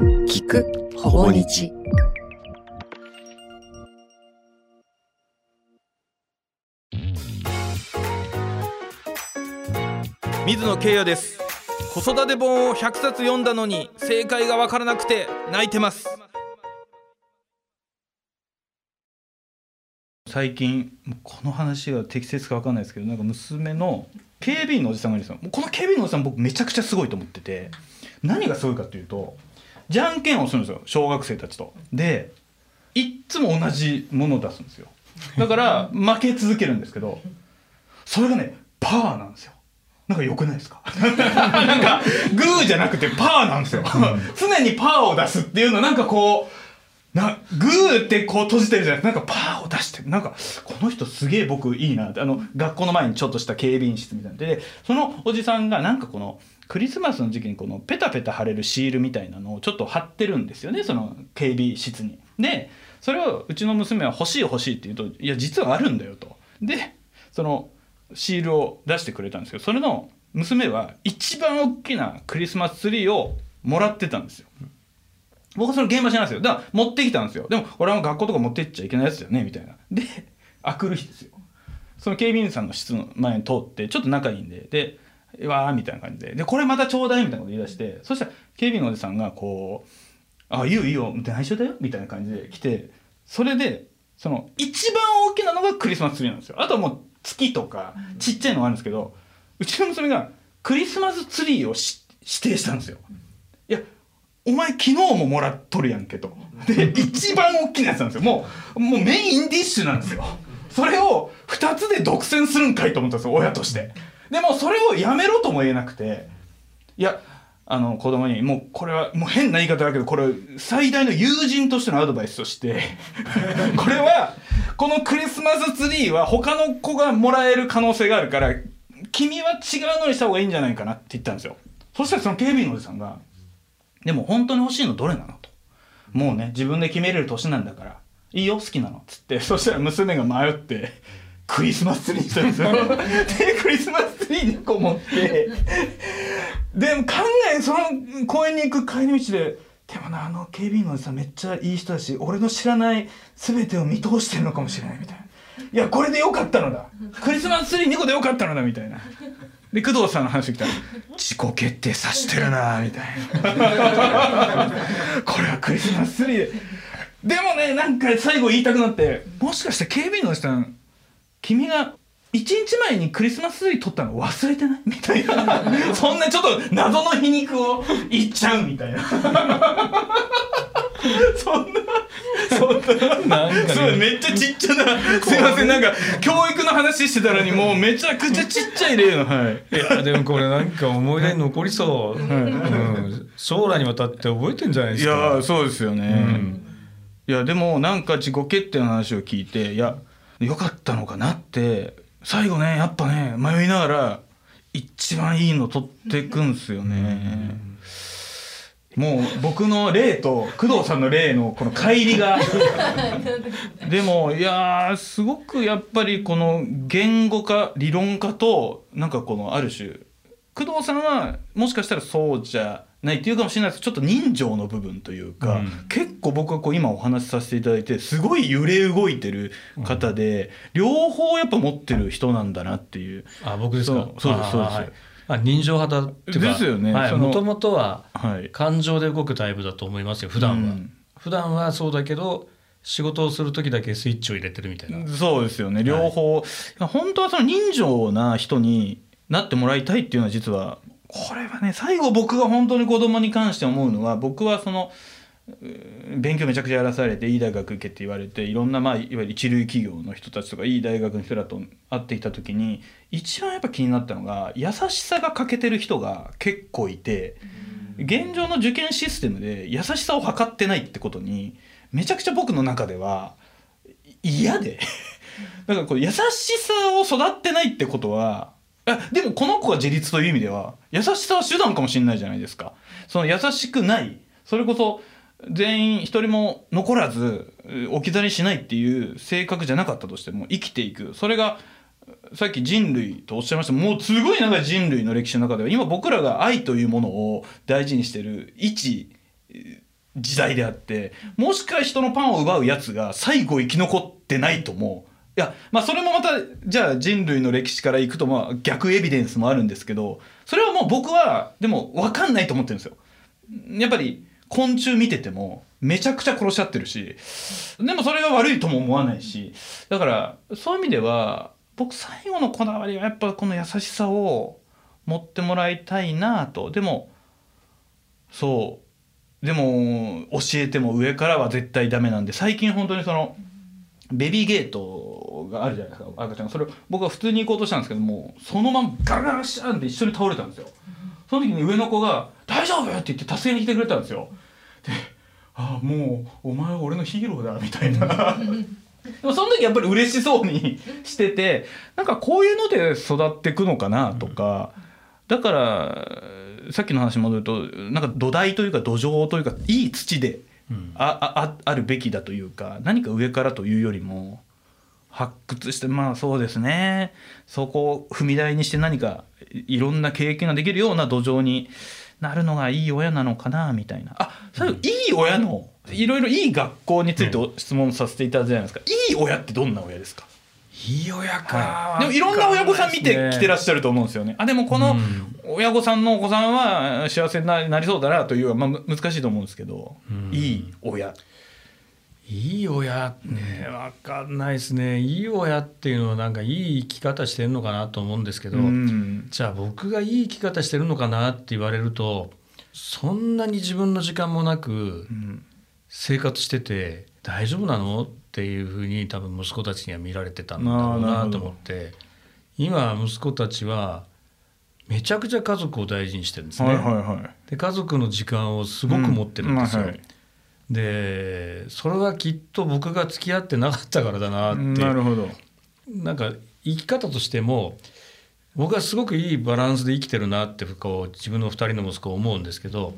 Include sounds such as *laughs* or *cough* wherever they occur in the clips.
聞くほぼ日。水野圭也です。子育て本を100冊読んだのに正解がわからなくて泣いてます。最近この話が適切か分かんないですけどなんか娘の警備員のおじさんがいるんですよ。この警備員のおじさん僕めちゃくちゃすごいと思ってて何がすごいかっていうとじゃんけんをするんですよ小学生たちと。でいっつも同じものを出すんですよ。だから負け続けるんですけどそれがねパワーなんですよ。なんか良くないですか？*laughs* なんかグーじゃなくてパーなんですよ。常にパーを出すっていうのはなんかこうなグーってこう閉じてるじゃなくてなんかパーを出してなんかこの人すげえ僕いいなってあの学校の前にちょっとした警備員室みたいなでそのおじさんがなんかこのクリスマスの時期にこのペタペタ貼れるシールみたいなのをちょっと貼ってるんですよねその警備室に。でそれをうちの娘は欲しい欲しいって言うといや実はあるんだよと。でそのシールを出してくれたんですけどそれの娘は一番大きなクリスマスツリーをもらってたんですよ。僕はその現場知らないですよ。だから持ってきたんですよ。でも俺は学校とか持ってっちゃいけないやつだよねみたいな。で、あくる日ですよ。その警備員さんの室の前に通ってちょっと仲いいんで、で、うわーみたいな感じで、で、これまたちょうだいみたいなこと言い出して、そしたら警備員のおじさんがこう、あ、いいよいいよ、内緒だよみたいな感じで来て、それで、その一番大きなのがクリスマスツリーなんですよ。あともう月とかちっちゃいのがあるんですけど、うちの娘がクリスマスツリーを指定したんですよ。いやお前昨日ももらっとるやんけと。で一番大きなやつなんですよ。もうもうメインディッシュなんですよ。それを2つで独占するんかいと思ったんですよ親として。でもそれをやめろとも言えなくていやあの子供にもうこれはもう変な言い方だけどこれ最大の友人としてのアドバイスとして *laughs* これはこのクリスマスツリーは他の子がもらえる可能性があるから君は違うのにした方がいいんじゃないかなって言ったんですよそしたらその警備員のおじさんが「でも本当に欲しいのどれなの?」と「もうね自分で決めれる年なんだから。いいよ好きなの」っつってそしたら娘が迷って *laughs* クリスマスツリーにしたんですよでクリスマスツリー2個持って。でも考えその公園に行く帰り道ででもなあの警備員のおじさんめっちゃいい人だし俺の知らない全てを見通してるのかもしれないみたいな。いやこれでよかったのだ。クリスマスツリー2個でよかったのだみたいな。で工藤さんの話来たら「自己決定さしてるな」みたいな。これはクリスマスツリー。ででもねなんか最後言いたくなってもしかして警備員のおじさん君が1日前にクリスマスツリー撮ったの忘れてない？みたいな。*laughs* そんなちょっと謎の皮肉を言っちゃうみたいな *laughs* そんなそんな。なんか、ね、めっちゃちっちゃなすいませんなんか教育の話してたのにもうめちゃくちゃちっちゃい例のはい。いやでもこれなんか思い出に残りそう、はい。うん、将来にわたって覚えてんじゃないですか。いやそうですよね、うん、いやでもなんか自己決定の話を聞いていやよかったのかなって最後ねやっぱね迷いながら一番いいの取っていくんすよね。もう僕の例と工藤さんの例のこの乖離が。*laughs* でもいやすごくやっぱりこの言語化理論化となんかこのある種工藤さんはもしかしたらそうじゃないっていうかもしれないです。ちょっと人情の部分というか、うん、結構僕はこう今お話しさせていただいてすごい揺れ動いてる方で、うん、両方やっぱ持ってる人なんだなっていう。あ僕ですか？そうですそうです、あ人情派だっていうかですよね。もともとは感情で動くタイプだと思いますよ普段は、うん、普段はそうだけど仕事をする時だけスイッチを入れてるみたいな。そうですよね。両方、はい、本当はその人情な人になってもらいたいっていうのは実はこれはね最後僕が本当に子供に関して思うのは僕はその勉強めちゃくちゃやらされていい大学行けって言われていろんな、まあ、いわゆる一流企業の人たちとかいい大学の人らと会ってきた時に一番やっぱ気になったのが優しさが欠けてる人が結構いて現状の受験システムで優しさを測ってないってことにめちゃくちゃ僕の中では嫌で。だからこう優しさを育ってないってことはでもこの子が自立という意味では優しさは手段かもしれないじゃないですか。その優しくない。それこそ全員一人も残らず置き去りしないっていう性格じゃなかったとしても生きていくそれがさっき人類とおっしゃいましたもうすごい長い人類の歴史の中では今僕らが愛というものを大事にしてる位置時代であってもしか人のパンを奪うやつが最後生き残ってないともいやまあそれもまたじゃあ人類の歴史からいくとまあ逆エビデンスもあるんですけどそれはもう僕はでも分かんないと思ってるんですよ。やっぱり昆虫見ててもめちゃくちゃ殺し合ってるしでもそれが悪いとも思わないしだからそういう意味では僕最後のこだわりはやっぱこの優しさを持ってもらいたいなと。でもそう。でも教えても上からは絶対ダメなんで最近本当にそのベビーゲートがあるじゃないですか赤ちゃん。それを僕は普通に行こうとしたんですけどもそのままガラガラシャンって一緒に倒れたんですよその時に上の子が「大丈夫!」って言って助けに来てくれたんですよ。で「ああもうお前は俺のヒーローだ」みたいな。*laughs* でもその時やっぱり嬉しそうにしててなんかこういうので育っていくのかなとか、だからさっきの話に戻るとなんか土台というか土壌というかいい土であああるべきだというか何か上からというよりも発掘してまあそうですね。そこを踏み台にして何かいろんな経験ができるような土壌になるのがいい親なのかなみたいな。あ最後いい親のいろいろいい学校について質問させていただいたじゃないですか、いい親ってどんな親ですか？いい親か、はい、でもいろんな親御さん見てきてらっしゃると思うんですよね。あでもこの親御さんのお子さんは幸せになりそうだなというまあ、難しいと思うんですけど、いい親。いい親ね分かんないですね。いい親っていうのはなんかいい生き方してるのかなと思うんですけど、じゃあ僕がいい生き方してるのかなって言われるとそんなに自分の時間もなく生活してて大丈夫なのっていうふうに多分息子たちには見られてたんだろうなと思って今息子たちはめちゃくちゃ家族を大事にしてるんですね。はいはいはい、で家族の時間をすごく持ってるんですよ。うんはい、でそれはきっと僕が付き合ってなかったからだなってなるほどなんか生き方としても僕はすごくいいバランスで生きてるなってこう自分の2人の息子を思うんですけど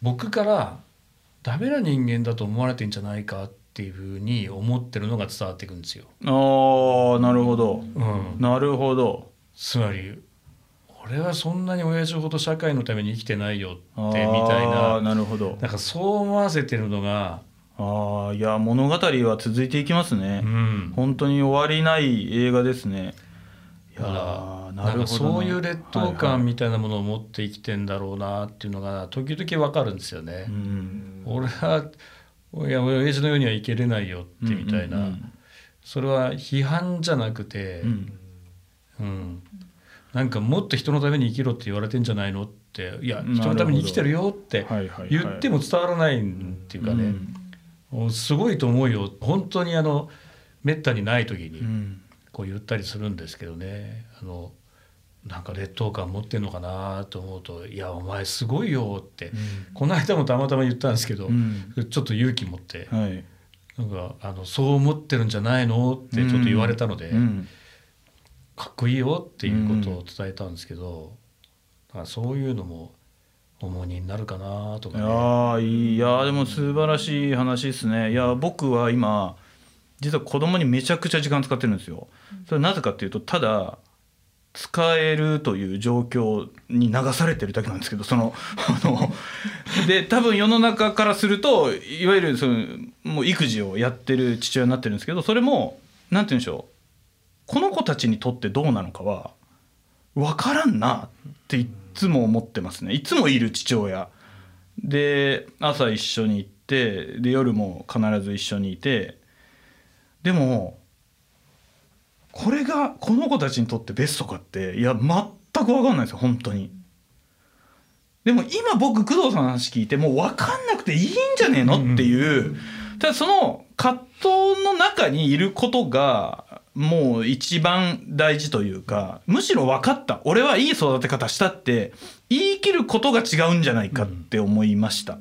僕からダメな人間だと思われてんじゃないかっていうふうに思ってるのが伝わっていくんですよ。ああなるほど、うん、なるほど。つまり俺はそんなに親父ほど社会のために生きてないよってみたいな。なるほど。なんかそう思わせてるのがああいや物語は続いていきますね、うん、本当に終わりない映画ですね。いやなんかそういう劣等感みたいなものを持って生きてんだろうなっていうのが時々わかるんですよね。うん、俺はいや親父のようには生けれないよってみたいな、それは批判じゃなくて、うん、うん、なんかもっと人のために生きろって言われてんじゃないのっていや人のために生きてるよって言っても伝わらないっていうかね、うん、すごいと思うよ。本当にあのめったにない時にこう言ったりするんですけどね。あのなんか劣等感持ってんのかなと思うと「いやお前すごいよ」って、うん、この間もたまたま言ったんですけど、うん、ちょっと勇気持って、はい、なんかあの「そう思ってるんじゃないの?」ってちょっと言われたので、うん、かっこいいよっていうことを伝えたんですけど、だからそういうのも重荷になるかなとか、ね、いやいやでも素晴らしい話ですね。いや僕は今実は子供にめちゃくちゃ時間使ってるんですよ。それなぜかっていうとただ使えるという状況に流されてるだけなんですけどその *laughs* あので多分世の中からするといわゆるそのもう育児をやってる父親になってるんですけどそれも何て言うんでしょうこの子たちにとってどうなのかは分からんなっていつも思ってますね。いつもいる父親。で朝一緒に行ってで夜も必ず一緒にいて。でもこれがこの子たちにとってベストかっていや全く分かんないですよ本当に。でも今僕工藤さんの話聞いてもう分かんなくていいんじゃねえのっていう。ただその葛藤の中にいることがもう一番大事というかむしろ分かった。俺はいい育て方したって言い切ることが違うんじゃないかって思いました。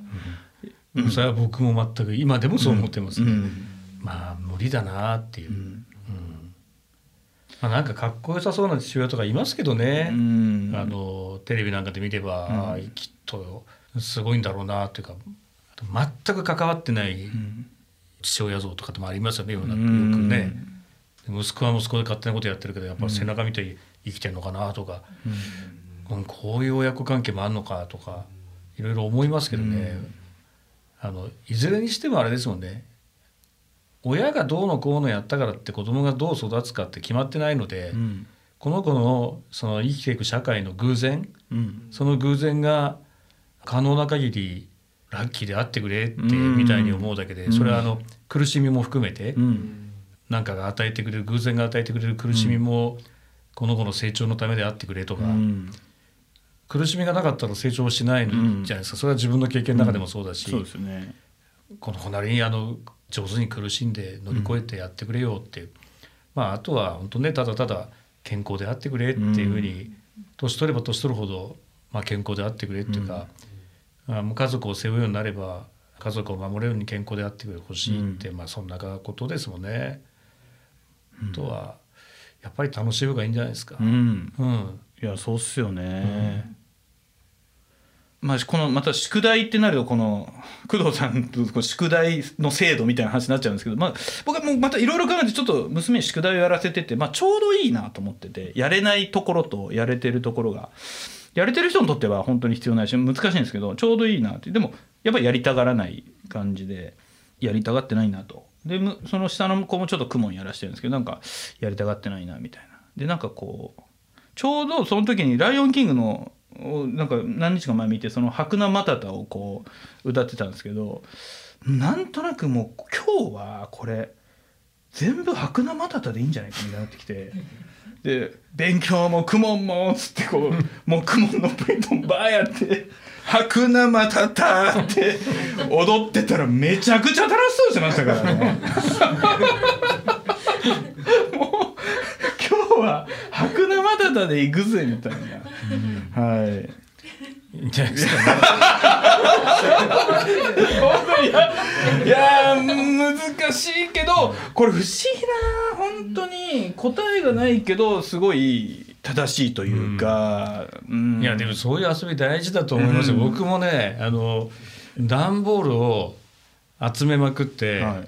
うん。うん、それは僕も全く今でもそう思ってますね。うん、まあ無理だなっていう。まあ、なんかかっこよさそうな父親とかいますけどね、あのテレビなんかで見れば、きっとすごいんだろうなっていうか全く関わってない父親像とかでもありますよねよくね。息子は息子で勝手なことやってるけどやっぱ背中見て生きてんのかなとか、うん、こういう親子関係もあんのかとかいろいろ思いますけどね、あのいずれにしてもあれですもんね。親がどうのこうのやったからって子供がどう育つかって決まってないので、うん、この子のその生きていく社会の偶然、うん、その偶然が可能な限りラッキーであってくれってみたいに思うだけで、それはあの苦しみも含めて何かが与えてくれる偶然が与えてくれる苦しみもこの子の成長のためであってくれとか、苦しみがなかったら成長しないじゃないですか、それは自分の経験の中でもそうだし、そうですね、この子なりにあの上手に苦しんで乗り越えてやってくれよってまああとは本当ねただただ健康であってくれっていうふうに、年取れば年取るほど、まあ、健康であってくれっていうか。あ家族を背負うようになれば家族を守れるように健康であってほしいって、うん、まあそんなことですもんね。とはやっぱり楽しい方がいいんじゃないですか。うん、うん、いやそうっすよね。まあ、このまた宿題ってなるとこの工藤さんと宿題の制度みたいな話になっちゃうんですけど、まあ、僕はもうまたいろいろ考えてちょっと娘に宿題をやらせてて、まあ、ちょうどいいなと思っててやれないところとやれてるところが。やれてる人にとっては本当に必要ないし難しいんですけどちょうどいいなって。でもやっぱりやりたがらない感じでやりたがってないなとでその下の子もちょっと公文やらしてるんですけどなんかやりたがってないなみたいな。でなんかこうちょうどその時に「ライオンキング」のなんか何日か前見てその「白菜マタタ」をこう歌ってたんですけどなんとなくもう今日はこれ全部白菜マタタでいいんじゃないかみたいになってきてで勉強も公文もっつってこうもう公文のプリントンバーやって「白菜またた」って踊ってたらめちゃくちゃ楽しそうしてましたからね。*laughs* もう今日は白菜またたで行くぜみたいな、はい。いいんじゃないですか、ね、本当にいや難しいけどこれ不思議な本当に答えがないけどすごい正しいというか、うん、いやでもそういう遊び大事だと思いますよ、うん、僕もねあの段ボールを集めまくって、はい。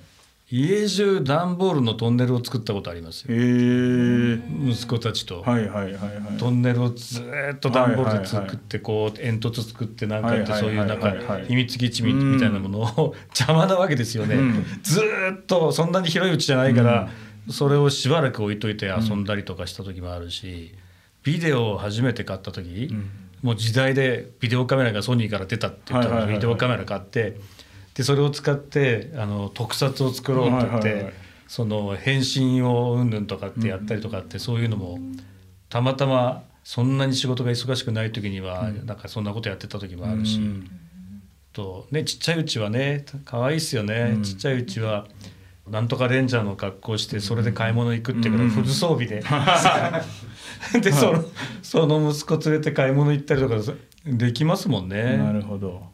家中段ボールのトンネルを作ったことありますよ。息子たちと、はいはいはいはい、トンネルをずっと段ボールで作ってこう煙突作ってなんかってそういうなんか秘密基地みたいなものを *laughs* 邪魔なわけですよね。ずっとそんなに広いうちじゃないから、それをしばらく置いといて遊んだりとかした時もあるし、ビデオを初めて買った時、もう時代でビデオカメラがソニーから出たって言ったらビデオカメラ買って。でそれを使ってあの特撮を作ろうって言って、はいはい、その変身をうんぬんとかってやったりとかって、そういうのもたまたまそんなに仕事が忙しくない時には、なんかそんなことやってた時もあるし、とねちっちゃいうちはね可愛いっすよね、ちっちゃいうちは。なんとかレンジャーの格好してそれで買い物行くっていうからフル装備で、*laughs* でそのその息子連れて買い物行ったりとかできますもんね。なるほど。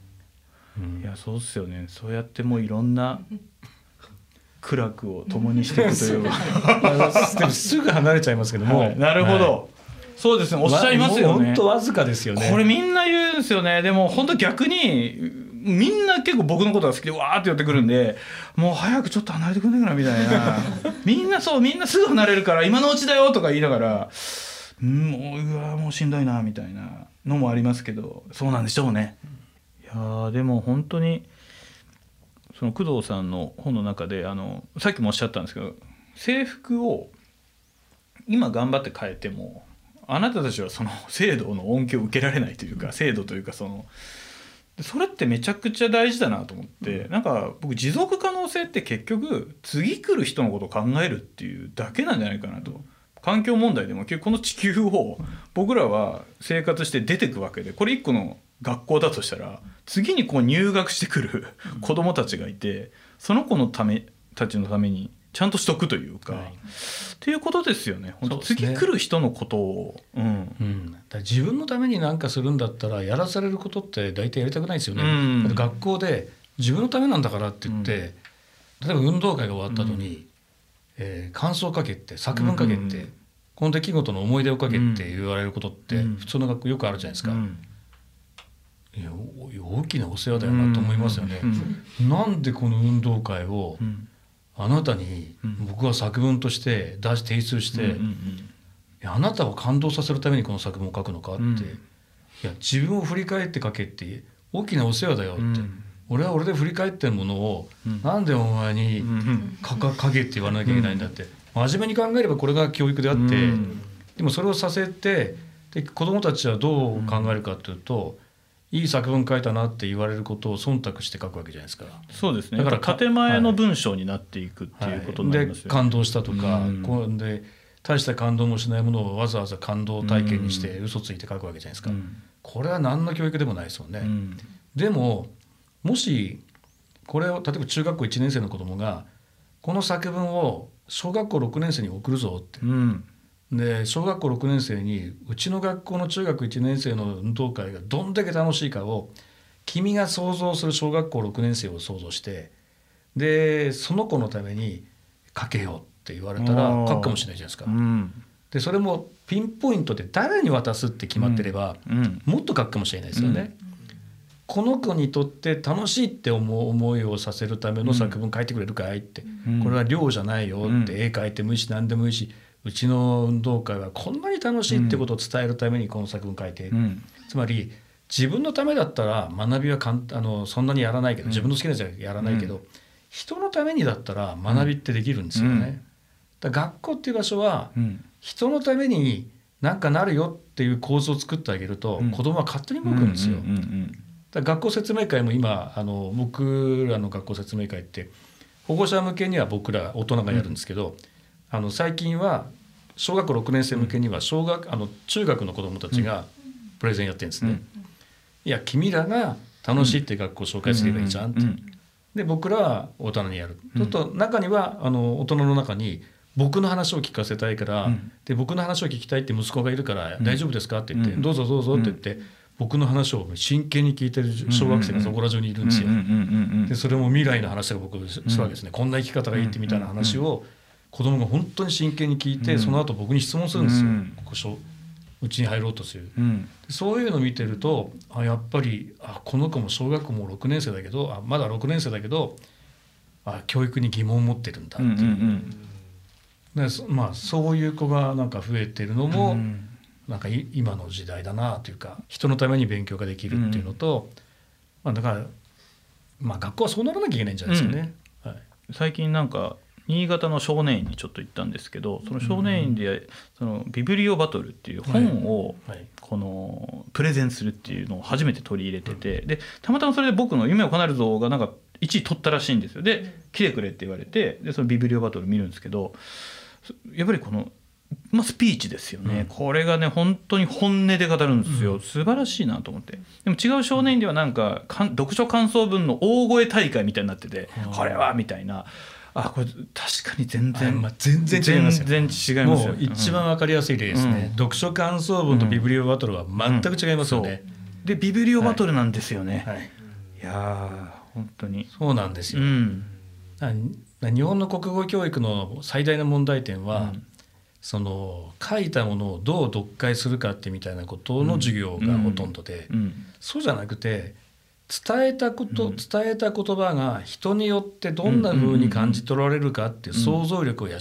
いやそうっすよね。そうやってもういろんな苦楽を共にしていくという。*laughs* す。ぐ離れちゃいますけども、はい、なるほど、はい、そうですね。おっしゃいますよね。本当わずかですよね。これみんな言うんですよね。でも本当逆にみんな結構僕のことが好きでわーって寄ってくるんでもう早くちょっと離れてくんねえかなみたいな *laughs* みんなそうみんなすぐ離れるから今のうちだよとか言いながらもううわもうしんどいなみたいなのもありますけどそうなんでしょうね。やでも本当にその工藤さんの本の中であのさっきもおっしゃったんですけど制服を今頑張って変えてもあなたたちはその制度の恩恵を受けられないというか制度というかそのそれってめちゃくちゃ大事だなと思って、なんか僕持続可能性って結局次来る人のことを考えるっていうだけなんじゃないかなと。環境問題でも結局この地球を僕らは生活して出てくわけでこれ一個の学校だとしたら次にこう入学してくる子どもたちがいてその子のためたちのためにちゃんとしとくというか、はい、っていうことですよね。本当、ね、次来る人のことを、うん。うん、自分のために何かするんだったらやらされることって大体やりたくないですよね。うん、学校で自分のためなんだからって言って、うん、例えば運動会が終わった後に、うん、えー、感想をかけて作文かけて、この出来事の思い出をかけて言われることって普通の学校よくあるじゃないですか。いや大きなお世話だよなと思いますよね。なんでこの運動会をあなたに僕は作文として出し提出して、あなたを感動させるためにこの作文を書くのかって、いや自分を振り返って書けって大きなお世話だよって、俺は俺で振り返ってるものを、うん、なんでお前にかか影って言わなきゃいけないんだって、真面目に考えればこれが教育であって、でもそれをさせてで子どもたちはどう考えるかというと、いい作文書いたなって言われることを忖度して書くわけじゃないですか。そうですね。だから建前の文章になっていくっていうことになりますよね、はいはい、で感動したとか、うん、こうで大した感動もしないものをわざわざ感動体験にして嘘ついて書くわけじゃないですか。うん、これは何の教育でもないですよね。うん、でももしこれを例えば中学校1年生の子供がこの作文を小学校6年生に送るぞって、で小学校6年生にうちの学校の中学1年生の運動会がどんだけ楽しいかを君が想像する小学校6年生を想像してでその子のために書けよって言われたら書くかもしれないじゃないですか。うん、でそれもピンポイントで誰に渡すって決まってれば、うん、もっと書くかもしれないですよね。この子にとって楽しいって思う思いをさせるための作文書いてくれるかいって、これは量じゃないよって、絵描いてもいいし何でもいいしうちの運動会はこんなに楽しいってことを伝えるためにこの作文書いて、うん、つまり自分のためだったら学びはかんあのそんなにやらないけど自分の好きなやつはやらないけど、うん、人のためにだったら学びってできるんですよね。だ学校っていう場所は、人のために何かなるよっていう構図を作ってあげると、子供は勝手に動くんですよ。だ学校説明会も今あの僕らの学校説明会って保護者向けには僕ら大人がやるんですけど、あの最近は小学校6年生向けには小学あの中学の子どもたちがプレゼンやってるんですね。いや君らが楽しいって学校を紹介すればいいじゃんって。で僕らは大人にやる。ちょっと中にはあの大人の中に僕の話を聞かせたいから、うん、で僕の話を聞きたいって息子がいるから「大丈夫ですか?」って言って、どうぞどうぞ」って言って、僕の話を真剣に聞いてる小学生がそこら中にいるんですよ。でそれも未来の話が僕するわけですね、こんな生き方がいいってみたいな話を子供が本当に真剣に聞いて、その後僕に質問するんですよ、ここうちに入ろうとする、うん、そういうのを見てるとあやっぱりあこの子も小学校も6年生だけどあまだ6年生だけどあ教育に疑問を持ってるんだっていう、うんうんうん、でまあ、そういう子がなんか増えてるのも、うん、なんか今の時代だなというか人のために勉強ができるっていうのと、うん、まあ、だから、まあ、学校はそうならなきゃいけないんじゃないですかね。はい、最近なんか新潟の少年院にちょっと行ったんですけどその少年院でそのビブリオバトルっていう本をこのプレゼンするっていうのを初めて取り入れててでたまたまそれで僕の「夢を叶えるぞ」がなんか1位取ったらしいんですよ。で「来てくれ」って言われてでそのビブリオバトル見るんですけどやっぱりこのまあ、スピーチですよね、うん、これがね本当に本音で語るんですよ、うん、素晴らしいなと思って。でも違う少年院ではなんか読書感想文の大声大会みたいになってて、これはみたいなあこれ確かに全然、まあ、全然違います全然違いますよ。一番わかりやすい例ですね、うん、読書感想文とビブリオバトルは全く違いますよね、うん、でビブリオバトルなんですよね、はい、はい、いや本当に。そうなんですよ、うん、日本の国語教育の最大の問題点は、その書いたものをどう読解するかってみたいなことの授業がほとんどで、そうじゃなくて伝えたこと、うん、伝えた言葉が人によってどんなふうに感じ取られるかっていう想像力を養う、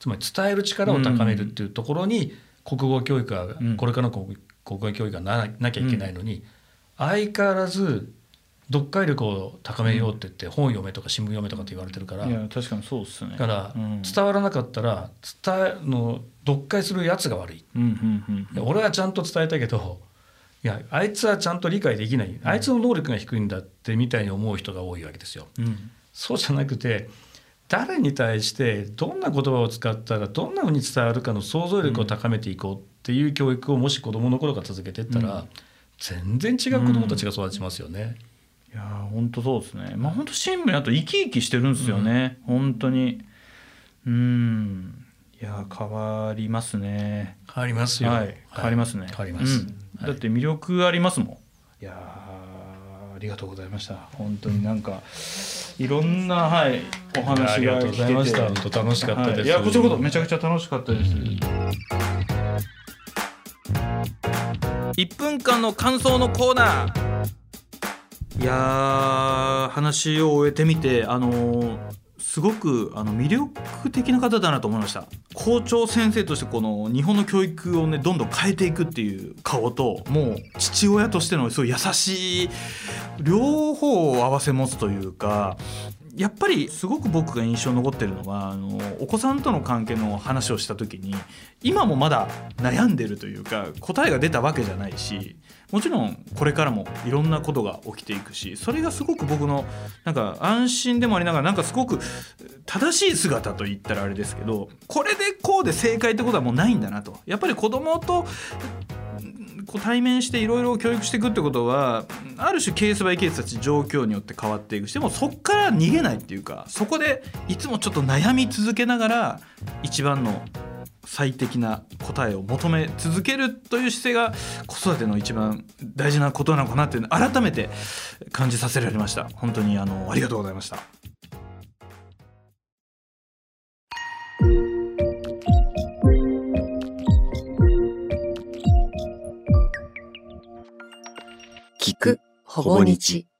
つまり伝える力を高めるっていうところに国語教育は、これからの国語教育がななきゃいけないのに、相変わらず読解力を高めようって言って本読めとか新聞読めとかって言われてるからいや確かにそうっすね。だから、伝わらなかったら伝えの読解するやつが悪い、俺はちゃんと伝えたけどいやあいつはちゃんと理解できない、あいつの能力が低いんだってみたいに思う人が多いわけですよ。うん、そうじゃなくて誰に対してどんな言葉を使ったらどんなふうに伝わるかの想像力を高めていこうっていう教育をもし子どもの頃から続けていったら、うん、全然違う子どもたちが育ちますよね。いや本当そうですね。まあ本当新聞あと生き生きしてるんですよね。うん、本当に。うんいや変わりますね。変わりますよ。はい、変わりますね。変わります。だって魅力ありますもん。いやありがとうございました。本当になんかいろんなはいお話がありがとうございました本当楽しかったです、はい、いやこちらこそめちゃくちゃ楽しかったです。1分間の感想のコーナー。いや話を終えてみてあのーすごくあの魅力的な方だなと思いました校長先生としてこの日本の教育をねどんどん変えていくっていう顔ともう父親としてのすごい優しい両方を併せ持つというかやっぱりすごく僕が印象に残ってるのはあのお子さんとの関係の話をした時に今もまだ悩んでるというか答えが出たわけじゃないしもちろんこれからもいろんなことが起きていくしそれがすごく僕のなんか安心でもありながらなんかすごく正しい姿と言ったらあれですけどこれでこうで正解ってことはもうないんだなと。やっぱり子供とこう対面していろいろ教育していくってことはある種ケースバイケースたち状況によって変わっていくしでもそこから逃げないっていうかそこでいつもちょっと悩み続けながら一番の最適な答えを求め続けるという姿勢が子育ての一番大事なことなのかなって改めて感じさせられました。本当にあのありがとうございました。聞くほぼ日。